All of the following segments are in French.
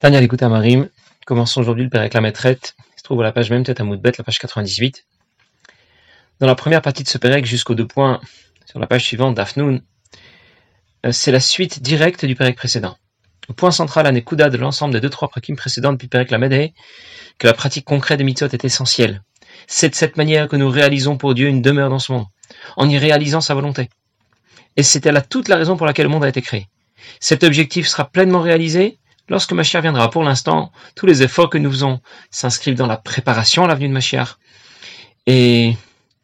Tania l'écoute Marim, commençons aujourd'hui le Père maîtrette, il se trouve à la page même, tête à Moudbet, la page 98. Dans la première partie de ce Pérec, jusqu'aux deux points, sur la page suivante d'Afnoun, euh, c'est la suite directe du Pérec précédent. Le point central à Nekuda de l'ensemble des deux trois prakim précédents depuis Pérec la Médée, que la pratique concrète des mitzvot est essentielle. C'est de cette manière que nous réalisons pour Dieu une demeure dans ce monde, en y réalisant sa volonté. Et c'était là toute la raison pour laquelle le monde a été créé. Cet objectif sera pleinement réalisé lorsque Mashiach viendra. Pour l'instant, tous les efforts que nous faisons s'inscrivent dans la préparation à l'avenue de Mashiach. Et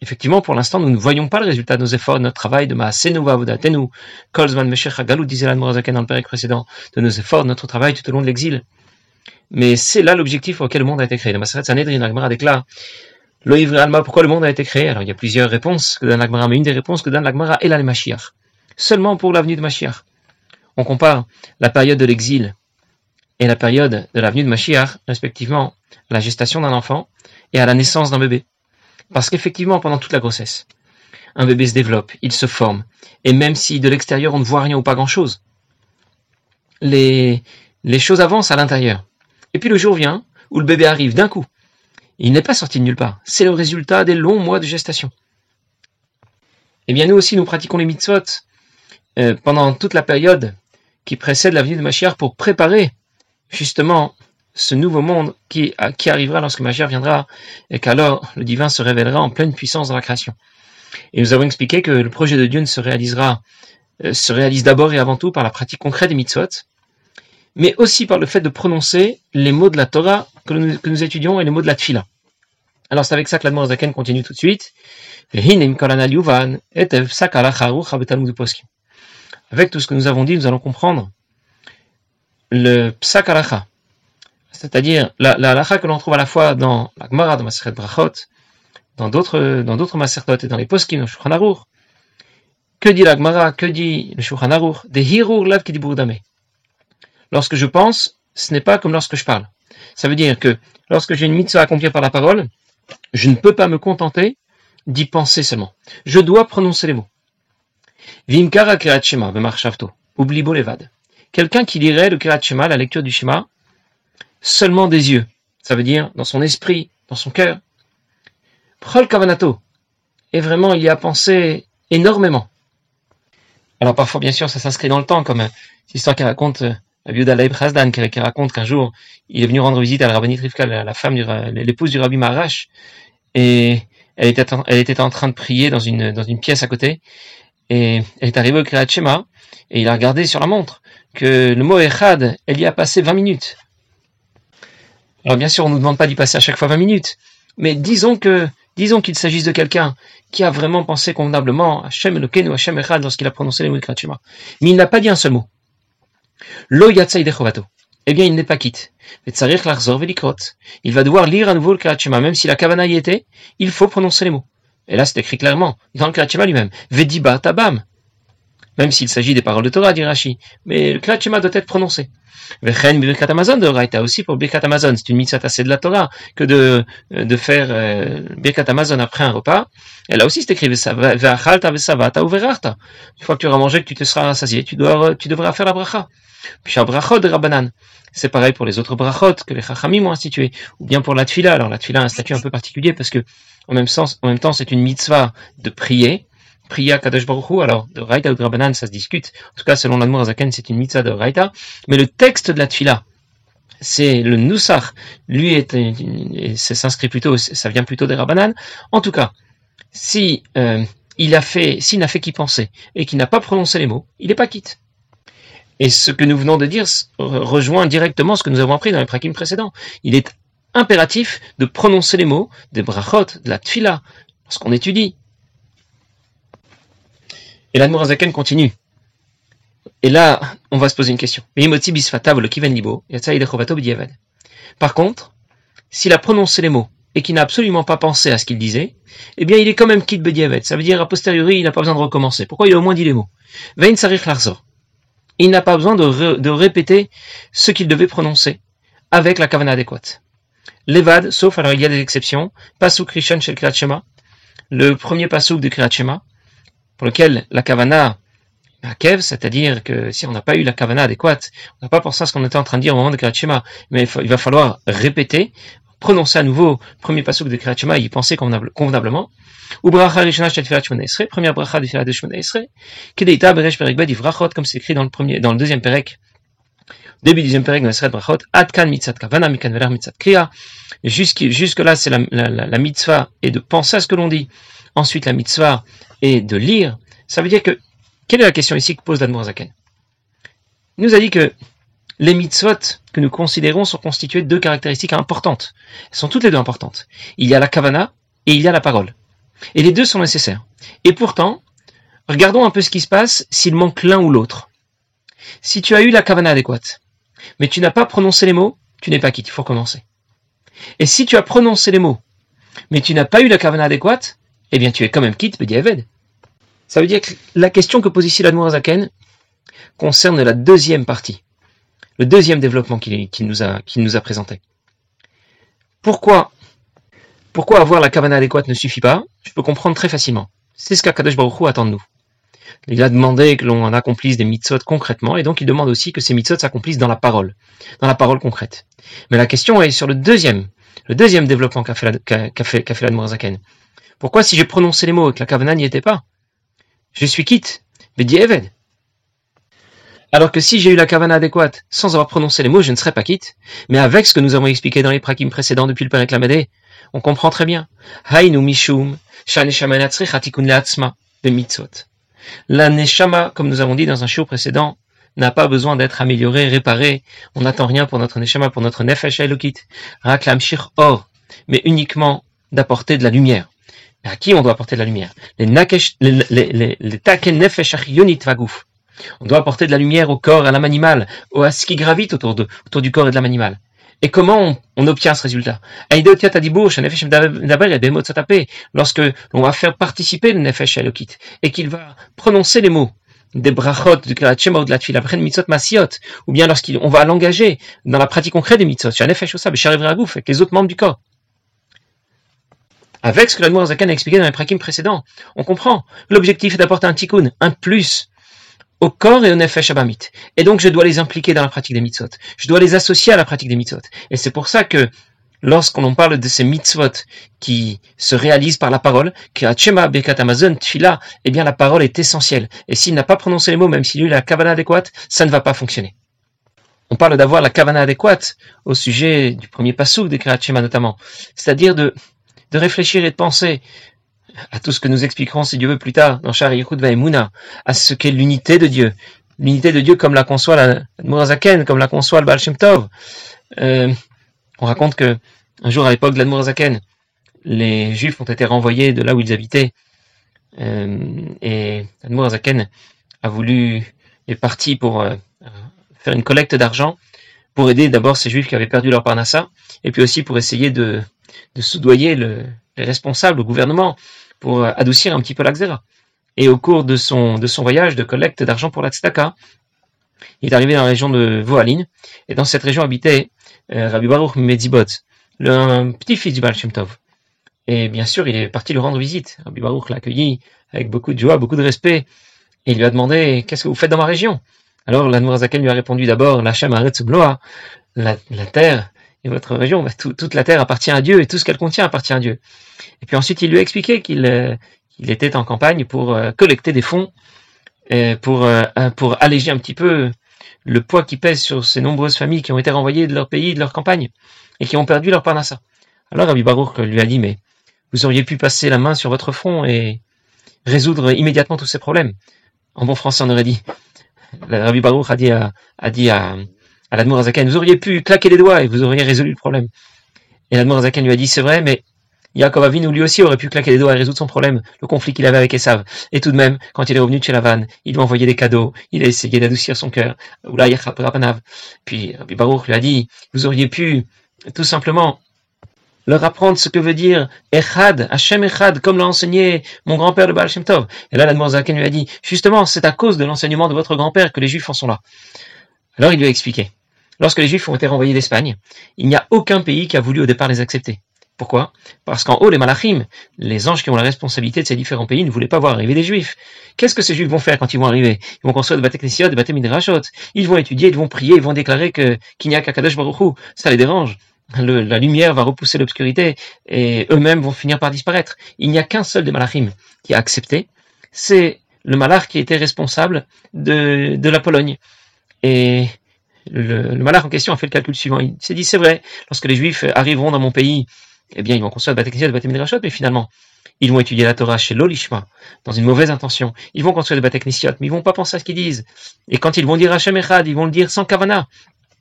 effectivement, pour l'instant, nous ne voyons pas le résultat de nos efforts, de notre travail, de ma Senova Vodatenu, Kolzman Meshech Galou disait dans le période précédent, de nos efforts, de notre travail tout au long de l'exil. Mais c'est là l'objectif auquel le monde a été créé. Le Maseret Sanhedrin, Agmara déclare, Alma, pourquoi le monde a été créé? Alors il y a plusieurs réponses que donne l'Agmara, mais une des réponses que donne l'Agmara est la Mashiach. Seulement pour l'avenue de Mashiach. On compare la période de l'exil et la période de l'avenue de Mashiach, respectivement la gestation d'un enfant et à la naissance d'un bébé. Parce qu'effectivement, pendant toute la grossesse, un bébé se développe, il se forme, et même si de l'extérieur on ne voit rien ou pas grand-chose, les, les choses avancent à l'intérieur. Et puis le jour vient où le bébé arrive d'un coup. Il n'est pas sorti de nulle part. C'est le résultat des longs mois de gestation. Eh bien, nous aussi, nous pratiquons les mitzvot euh, pendant toute la période qui précède la venue de Mashiach pour préparer justement ce nouveau monde qui, qui arrivera lorsque Mashiach viendra et qu'alors le divin se révélera en pleine puissance dans la création. Et nous avons expliqué que le projet de Dieu ne se réalisera, euh, se réalise d'abord et avant tout par la pratique concrète des mitzvot, mais aussi par le fait de prononcer les mots de la Torah que nous, que nous étudions et les mots de la Tfila. Alors c'est avec ça que l'Admor continue tout de suite. Avec tout ce que nous avons dit, nous allons comprendre le psak c'est-à-dire la, la que l'on trouve à la fois dans la Gemara, dans Maseret Brachot, dans d'autres dans d'autres et dans les poskim, dans Shulchan. Que dit la Gemara, que dit le Shulchan Des hirur lav qui Lorsque je pense, ce n'est pas comme lorsque je parle. Ça veut dire que lorsque j'ai une mitzvah à accomplir par la parole, je ne peux pas me contenter d'y penser seulement. Je dois prononcer les mots. Vimkara Kirat Shema, Oublie levad. Quelqu'un qui lirait le Kirat Shema, la lecture du Shema, seulement des yeux. Ça veut dire dans son esprit, dans son cœur. Prol Kavanato. Et vraiment, il y a pensé énormément. Alors parfois, bien sûr, ça s'inscrit dans le temps, comme cette histoire qui raconte euh, la Biouda Leib qui, raconte qu'un jour, il est venu rendre visite à la Rabbinit Rivka, la, femme, l'épouse du Rabbi Marash, et elle était, en train de prier dans une, dans une pièce à côté, et elle est arrivée au Kriyat Shema, et il a regardé sur la montre que le mot Echad, elle y a passé 20 minutes. Alors bien sûr, on ne nous demande pas d'y passer à chaque fois 20 minutes, mais disons qu'il s'agisse de quelqu'un qui a vraiment pensé convenablement à Hashem Elokeinu, Hashem Echad lorsqu'il a prononcé les mots de Shema. Mais il n'a pas dit un seul mot. Lo de Eh bien, il n'est pas quitte. Il va devoir lire à nouveau le Shema, même si la kavana y était, il faut prononcer les mots. Et là, c'est écrit clairement, dans le Shema lui-même. Vediba tabam. Même s'il s'agit des paroles de Torah, dit Rashi. Mais le Kriyat doit être prononcé. Vechen Birkat Amazon de Raita aussi pour Birkat Amazon. C'est une mitzvah assez de la Torah que de, de faire euh, après un repas. Et là aussi c'est écrit Ve'achalta ve'savata ou ve'rachta. Une fois que tu auras mangé, que tu te seras rassasié, tu, dois, tu devras faire la bracha. Puis brachot de Rabbanan. C'est pareil pour les autres brachot que les chachamim ont institué. Ou bien pour la tfila. Alors la tfila a un statut un peu particulier parce que en même, sens, en même temps c'est une mitzvah de prier Priya Kadosh Baruch alors de Raita ou de Rabbanan, ça se discute. En tout cas, selon l'Admor Azaken, c'est une mitzvah de Raita. Mais le texte de la Tfila, c'est le Nusach. Lui, est, s'inscrit plutôt, ça vient plutôt des Rabbanan. En tout cas, si euh, il a fait, s'il n'a fait qu'y penser et qu'il n'a pas prononcé les mots, il n'est pas quitte. Et ce que nous venons de dire rejoint directement ce que nous avons appris dans les prakim précédents. Il est impératif de prononcer les mots des brachot, de la tfila, lorsqu'on étudie, et l'Admorazaken continue. Et là, on va se poser une question. Par contre, s'il a prononcé les mots et qu'il n'a absolument pas pensé à ce qu'il disait, eh bien, il est quand même quitte Bediavet. Ça veut dire, a posteriori, il n'a pas besoin de recommencer. Pourquoi il a au moins dit les mots? Il n'a pas besoin de, répéter ce qu'il devait prononcer avec la kavana adéquate. Levad, sauf, alors il y a des exceptions, Pasuk Rishon Shel Kriyat le premier pasuk du Kriyat pour lequel la kavana Kev, c'est-à-dire que si on n'a pas eu la kavana adéquate, on n'a pas pensé à ce qu'on était en train de dire au moment de Kriyat mais il, va falloir répéter, prononcer à nouveau premier passage de Kriyat et y penser convenablement. Ou bracha rishona shel filat Esrei, première bracha de filat de Esrei, kedeita beresh perek bed ivrachot, comme c'est écrit dans le premier, dans le deuxième perek, début deuxième perek de Esrei brachot, atkan mitzat kavana, mikan veler mitzat kriya. Jusque, jusque là, c'est la, la, la, la mitzvah et de penser à ce que l'on dit. Ensuite, la mitzvah est de lire. Ça veut dire que quelle est la question ici que pose l'Admorazaken Il nous a dit que les mitzvot que nous considérons sont constitués de deux caractéristiques importantes. Elles sont toutes les deux importantes. Il y a la kavana et il y a la parole. Et les deux sont nécessaires. Et pourtant, regardons un peu ce qui se passe s'il manque l'un ou l'autre. Si tu as eu la kavana adéquate, mais tu n'as pas prononcé les mots, tu n'es pas quitte, il faut commencer. Et si tu as prononcé les mots, mais tu n'as pas eu la kavana adéquate, eh bien tu es quand même quitte, Bediaved. Ça veut dire que la question que pose ici l'Admorazaken concerne la deuxième partie, le deuxième développement qu'il nous, a, présenté. Pourquoi, avoir la kavana adéquate ne suffit pas? Je peux comprendre très facilement. C'est ce qu'Akadosh Baruch Hu attend de nous. Il a demandé que l'on accomplisse des mitzvot concrètement, et donc il demande aussi que ces mitzvot s'accomplissent dans la parole, dans la parole concrète. Mais la question est sur le deuxième, le deuxième développement qu'a fait, qu'a fait Pourquoi si j'ai prononcé les mots et que la kavana n'y était pas, je suis quitte, mais Eved. Alors que si j'ai eu la kavana adéquate sans avoir prononcé les mots, je ne serais pas quitte. Mais avec ce que nous avons expliqué dans les prakim précédents depuis le réclamé, on comprend très bien. Mishum. La neshama, comme nous avons dit dans un show précédent, n'a pas besoin d'être améliorée, réparée. On n'attend rien pour notre neshama, pour notre nefesh elokit. Raklam shir or, mais uniquement d'apporter de la lumière à qui on doit apporter de la lumière? Les nefesh vagouf. On doit apporter de la lumière au corps, à l'âme animale, à ce qui gravite autour, du corps et de l'âme animale. Et comment on, obtient ce résultat? Lorsque l'on va faire participer le nefesh elokit et qu'il va prononcer les mots des brachot, du krachema ou de la tfila, mitzot masiot, ou bien lorsqu'on va l'engager dans la pratique concrète des mitzot, avec les autres membres du corps avec ce que la Zakan a expliqué dans les prakim précédents. On comprend. L'objectif est d'apporter un tikkun, un plus au corps et au nefesh abamit. Et donc je dois les impliquer dans la pratique des mitzvot. Je dois les associer à la pratique des mitzvot. Et c'est pour ça que lorsqu'on parle de ces mitzvot qui se réalisent par la parole, que Chema Bekat Amazon Tfila, eh bien la parole est essentielle. Et s'il n'a pas prononcé les mots, même s'il a eu la kavana adéquate, ça ne va pas fonctionner. On parle d'avoir la kavana adéquate au sujet du premier passouk de Kriyat notamment. C'est-à-dire de de réfléchir et de penser à tout ce que nous expliquerons, si Dieu veut, plus tard, dans Shari Mouna, à ce qu'est l'unité de Dieu. L'unité de Dieu comme la conçoit la Mourazaken, comme la conçoit le Baal. Euh, on raconte que un jour, à l'époque de l'Admorazaken, les Juifs ont été renvoyés de là où ils habitaient. Euh, et l'Admorazaken a voulu, est parti pour euh, faire une collecte d'argent pour aider d'abord ces Juifs qui avaient perdu leur parnassa, et puis aussi pour essayer de de soudoyer le, les responsables, le gouvernement, pour euh, adoucir un petit peu l'Axera. Et au cours de son, voyage de collecte d'argent pour la il est arrivé dans la région de Voaline, et dans cette région habitait euh, Rabbi Baruch Medzibot, le petit-fils du Baal Shem. Et bien sûr, il est parti lui rendre visite. Rabbi Baruch l'a accueilli avec beaucoup de joie, beaucoup de respect, et il lui a demandé Qu'est-ce que vous faites dans ma région? Alors la Zaken lui a répondu d'abord La Bloa, la terre votre région, bah, toute la terre appartient à Dieu et tout ce qu'elle contient appartient à Dieu. Et puis ensuite, il lui a expliqué qu'il euh, était en campagne pour euh, collecter des fonds, euh, pour, alléger un petit peu le poids qui pèse sur ces nombreuses familles qui ont été renvoyées de leur pays, de leur campagne, et qui ont perdu leur parnassa. Alors Rabbi Baruch lui a dit, mais vous auriez pu passer la main sur votre front et résoudre immédiatement tous ces problèmes. En bon français, on aurait dit, Rabbi Baruch a dit à, l'Admour vous auriez pu claquer les doigts et vous auriez résolu le problème. Et l'Admour Azaken lui a dit, c'est vrai, mais Yaakov Avinu lui aussi aurait pu claquer les doigts et résoudre son problème, le conflit qu'il avait avec Esav. Et tout de même, quand il est revenu de chez Lavan, il lui a envoyé des cadeaux, il a essayé d'adoucir son cœur. Puis Rabbi Baruch lui a dit, vous auriez pu tout simplement leur apprendre ce que veut dire Echad, Hashem Echad, comme l'a enseigné mon grand-père le Baal Shem Tov. Et là, l'Admour Zaken lui a dit, justement, c'est à cause de l'enseignement de votre grand-père que les Juifs en sont là. Alors il lui a expliqué. Lorsque les Juifs ont été renvoyés d'Espagne, il n'y a aucun pays qui a voulu au départ les accepter. Pourquoi? Parce qu'en haut, les malachim, les anges qui ont la responsabilité de ces différents pays, ne voulaient pas voir arriver des juifs. Qu'est-ce que ces juifs vont faire quand ils vont arriver? Ils vont construire des bâtiments des bâtiments. Ils vont étudier, ils vont prier, ils vont déclarer que qu'il n'y a qu'Akadosh Baruch Ça les dérange. la lumière va repousser l'obscurité et eux-mêmes vont finir par disparaître. Il n'y a qu'un seul des malachim qui a accepté. C'est le malach qui était responsable de, de la Pologne. Et le, le en question a fait le calcul suivant. Il s'est dit, c'est vrai, lorsque les juifs arriveront dans mon pays, eh bien, ils vont construire des de bâtiments Midrashot, mais finalement, ils vont étudier la Torah chez l'Olishma, dans une mauvaise intention. Ils vont construire des Bateknisiot, mais ils vont pas penser à ce qu'ils disent. Et quand ils vont dire Hashem Echad, ils vont le dire sans kavana.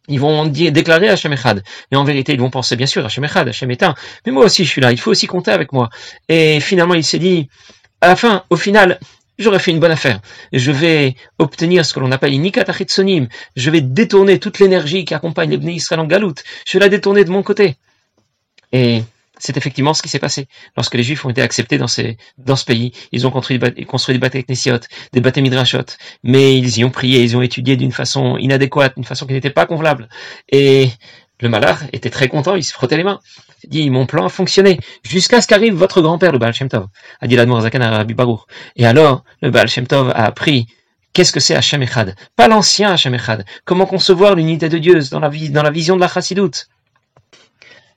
Ils vont dire, déclarer Hashem Echad. Et en vérité, ils vont penser, bien sûr, Hashem Echad, Hashem est. Mais moi aussi, je suis là. Il faut aussi compter avec moi. Et finalement, il s'est dit, à la fin, au final, j'aurais fait une bonne affaire. Je vais obtenir ce que l'on appelle une sonim. Je vais détourner toute l'énergie qui accompagne les Israël en galoute. Je vais la détourner de mon côté. Et c'est effectivement ce qui s'est passé. Lorsque les Juifs ont été acceptés dans, ce pays, ils ont construit, des bâtés des bâtés midrashot, mais ils y ont prié, ils ont étudié d'une façon inadéquate, d'une façon qui n'était pas convenable. Et le malheur était très content, il se frottait les mains. Dit, mon plan a fonctionné, jusqu'à ce qu'arrive votre grand-père, le Baal Shem Tov, a dit l'Admour Zakan à Rabbi Baruch. Et alors, le Baal Shem Tov a appris Qu'est-ce que c'est Hashem Echad? Pas l'ancien Hashem Echad. Comment concevoir l'unité de Dieu dans la, dans la vision de la chassidoute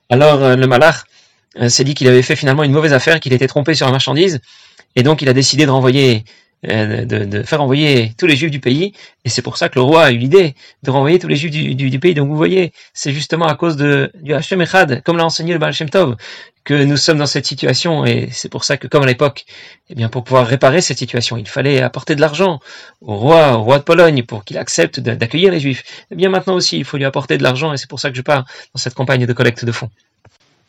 Alors, euh, le malach euh, s'est dit qu'il avait fait finalement une mauvaise affaire, qu'il était trompé sur la marchandise, et donc il a décidé de renvoyer, euh, de, faire envoyer tous les juifs du pays, et c'est pour ça que le roi a eu l'idée de renvoyer tous les juifs du, pays. Donc vous voyez, c'est justement à cause de, du Hashem Echad, comme l'a enseigné le Baal Shem Tov, que nous sommes dans cette situation, et c'est pour ça que comme à l'époque, eh bien pour pouvoir réparer cette situation, il fallait apporter de l'argent au roi, au roi de Pologne, pour qu'il accepte d'accueillir les juifs. Eh bien maintenant aussi, il faut lui apporter de l'argent, et c'est pour ça que je pars dans cette campagne de collecte de fonds.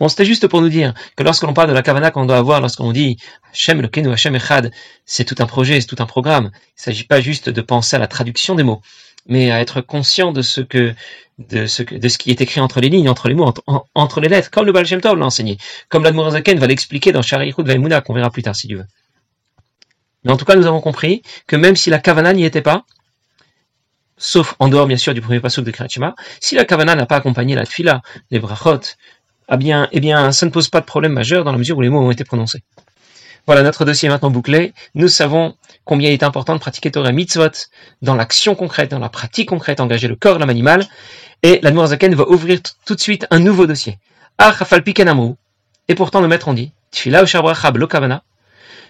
Bon, c'était juste pour nous dire que lorsque l'on parle de la kavana qu'on doit avoir, lorsqu'on dit Hashem le Kenu, Hashem Echad, c'est tout un projet, c'est tout un programme. Il ne s'agit pas juste de penser à la traduction des mots, mais à être conscient de ce que de ce, qui est écrit entre les lignes, entre les mots, entre, les lettres, comme le Baal Shem Tov l'a enseigné, comme l'Admorazaken va l'expliquer dans Sharichut Vaimuna, qu'on verra plus tard si tu veux. Mais en tout cas, nous avons compris que même si la kavana n'y était pas, sauf en dehors bien sûr du premier passage de Kriyat si la kavana n'a pas accompagné la tfila, les brachot, ah eh bien, ça ne pose pas de problème majeur dans la mesure où les mots ont été prononcés. Voilà, notre dossier est maintenant bouclé. Nous savons combien il est important de pratiquer Torah Mitzvot dans l'action concrète, dans la pratique concrète, engager le corps, l'âme animale. Et la Zaken va ouvrir tout de suite un nouveau dossier. Ah, Et pourtant, le maître on dit, Tfila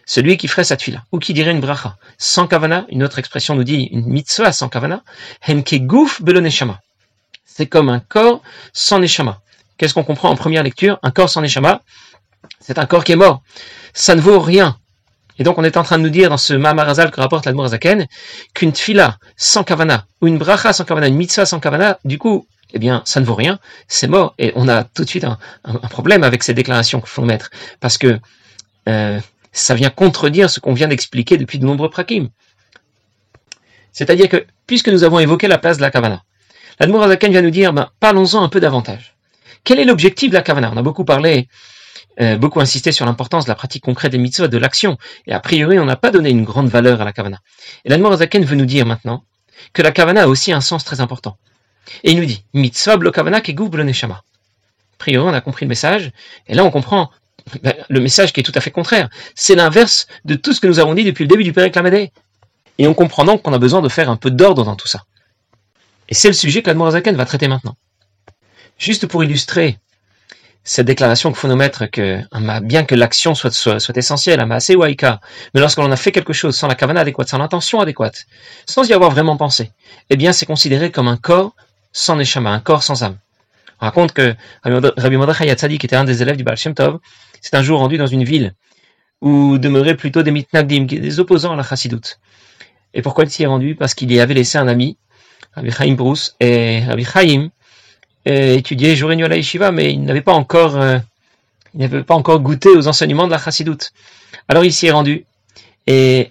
celui qui ferait sa tfila, ou qui dirait une bracha, sans kavana, une autre expression nous dit une mitzvah sans kavana, henke guf neshama. C'est comme un corps sans neshama. Qu'est-ce qu'on comprend en première lecture? Un corps sans neshama, c'est un corps qui est mort. Ça ne vaut rien. Et donc on est en train de nous dire dans ce Mamarazal que rapporte l'Admorazaken qu'une tfila sans kavana, ou une bracha sans kavana, une mitzvah sans kavana, du coup, eh bien, ça ne vaut rien, c'est mort. Et on a tout de suite un, problème avec ces déclarations qu'il faut mettre, parce que euh, ça vient contredire ce qu'on vient d'expliquer depuis de nombreux prakim. C'est-à-dire que, puisque nous avons évoqué la place de la kavana, l'Admorazaken vient nous dire, ben, parlons-en un peu davantage. Quel est l'objectif de la kavana? On a beaucoup parlé, euh, beaucoup insisté sur l'importance de la pratique concrète des mitzvot, de l'action. Et a priori, on n'a pas donné une grande valeur à la kavana. Et l'Admor Azaken veut nous dire maintenant que la kavana a aussi un sens très important. Et il nous dit, mitzvah blo kavana ke blo neshama. A priori, on a compris le message. Et là, on comprend ben, le message qui est tout à fait contraire. C'est l'inverse de tout ce que nous avons dit depuis le début du Père Lamadé. Et on comprend donc qu'on a besoin de faire un peu d'ordre dans tout ça. Et c'est le sujet que Azaken va traiter maintenant. Juste pour illustrer cette déclaration faut nous mettre que bien que l'action soit, soit, soit essentielle, assez waika, mais lorsque l'on a fait quelque chose sans la kavana adéquate, sans l'intention adéquate, sans y avoir vraiment pensé, eh bien c'est considéré comme un corps sans neshama, un corps sans âme. On raconte que Rabbi Mordechai Yatzadi, qui était un des élèves du Baal Shem Tov, c'est un jour rendu dans une ville où demeuraient plutôt des mitnagdim, des opposants à la chassidoute. Et pourquoi il s'y est rendu? Parce qu'il y avait laissé un ami, Rabbi Chaim Bruce, et Rabbi Chaim étudié jour à la yeshiva, mais il n'avait pas encore, euh, il n'avait pas encore goûté aux enseignements de la chassidoute. Alors il s'y est rendu, et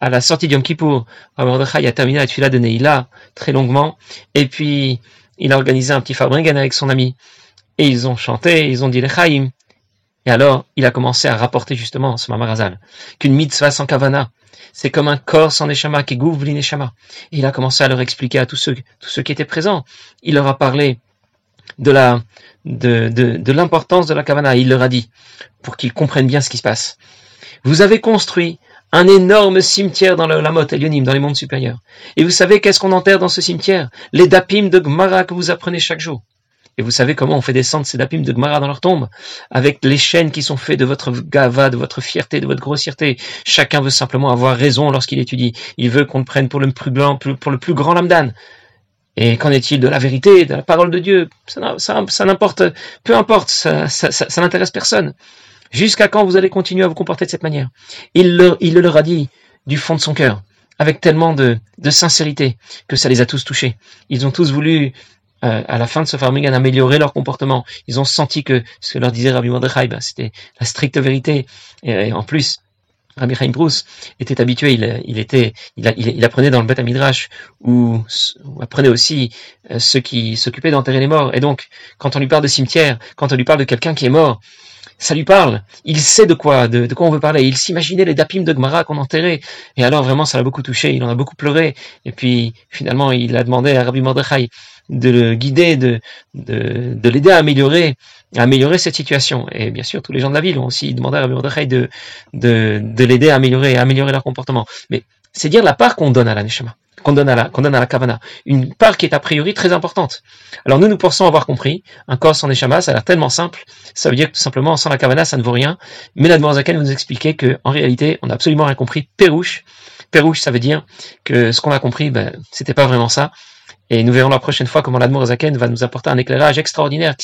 à la sortie du Yom Kippour, Mordechai a terminé la tuila de Neila très longuement, et puis il a organisé un petit fabringen avec son ami, et ils ont chanté, ils ont dit les Chaim, et alors, il a commencé à rapporter justement ce Mamarazal, qu'une mitzvah sans kavana, c'est comme un corps sans neshama, qui gouvre l'ineshama. Et il a commencé à leur expliquer à tous ceux, tous ceux qui étaient présents. Il leur a parlé de la, de, de, de l'importance de la Kavana. Il leur a dit, pour qu'ils comprennent bien ce qui se passe. Vous avez construit un énorme cimetière dans le Lamot Elionim, dans les mondes supérieurs. Et vous savez qu'est-ce qu'on enterre dans ce cimetière? Les dapim de Gmara que vous apprenez chaque jour. Et vous savez comment on fait descendre ces dapim de Gmara dans leur tombe? Avec les chaînes qui sont faites de votre gava, de votre fierté, de votre grossièreté. Chacun veut simplement avoir raison lorsqu'il étudie. Il veut qu'on le prenne pour le plus grand, pour le plus grand lamdan. Et qu'en est-il de la vérité, de la parole de Dieu? Ça, n'importe, peu importe, ça, n'intéresse personne. Jusqu'à quand vous allez continuer à vous comporter de cette manière? Il, le, leur a dit du fond de son cœur, avec tellement de, sincérité, que ça les a tous touchés. Ils ont tous voulu euh, à la fin de ce Farmigan améliorer leur comportement. Ils ont senti que ce que leur disait Rabbi Mordechai, ben, c'était la stricte vérité. Et, en plus, Rabbi Chaim était habitué, il, était, il, apprenait dans le Beth Midrash où, où apprenait aussi euh, ceux qui s'occupaient d'enterrer les morts. Et donc, quand on lui parle de cimetière, quand on lui parle de quelqu'un qui est mort, ça lui parle. Il sait de quoi, de, quoi on veut parler. Il s'imaginait les dapim de Gmara qu'on enterrait. Et alors vraiment, ça l'a beaucoup touché. Il en a beaucoup pleuré. Et puis finalement, il a demandé à Rabbi Mordechai de le guider, de, de, de l'aider à améliorer, améliorer cette situation. Et bien sûr, tous les gens de la ville ont aussi demandé à Rabbi Mordechai de, de, de l'aider à améliorer, à améliorer leur comportement. Mais c'est dire la part qu'on donne à la Neshama, qu'on donne à la, qu'on donne à la Kavana. Une part qui est a priori très importante. Alors nous, nous pensons avoir compris, un corps sans Neshama, ça a l'air tellement simple, ça veut dire que tout simplement, sans la Kavana, ça ne vaut rien. Mais la Zaken nous expliquer que, en réalité, on n'a absolument rien compris. Pérouche. Pérouche, ça veut dire que ce qu'on a compris, ben, c'était pas vraiment ça. Et nous verrons la prochaine fois comment l'Admor Zaken va nous apporter un éclairage extraordinaire,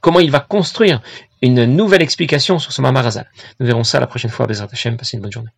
comment il va construire une nouvelle explication sur ce Mamarazal. Nous verrons ça la prochaine fois. Bezrat Hashem, passez une bonne journée.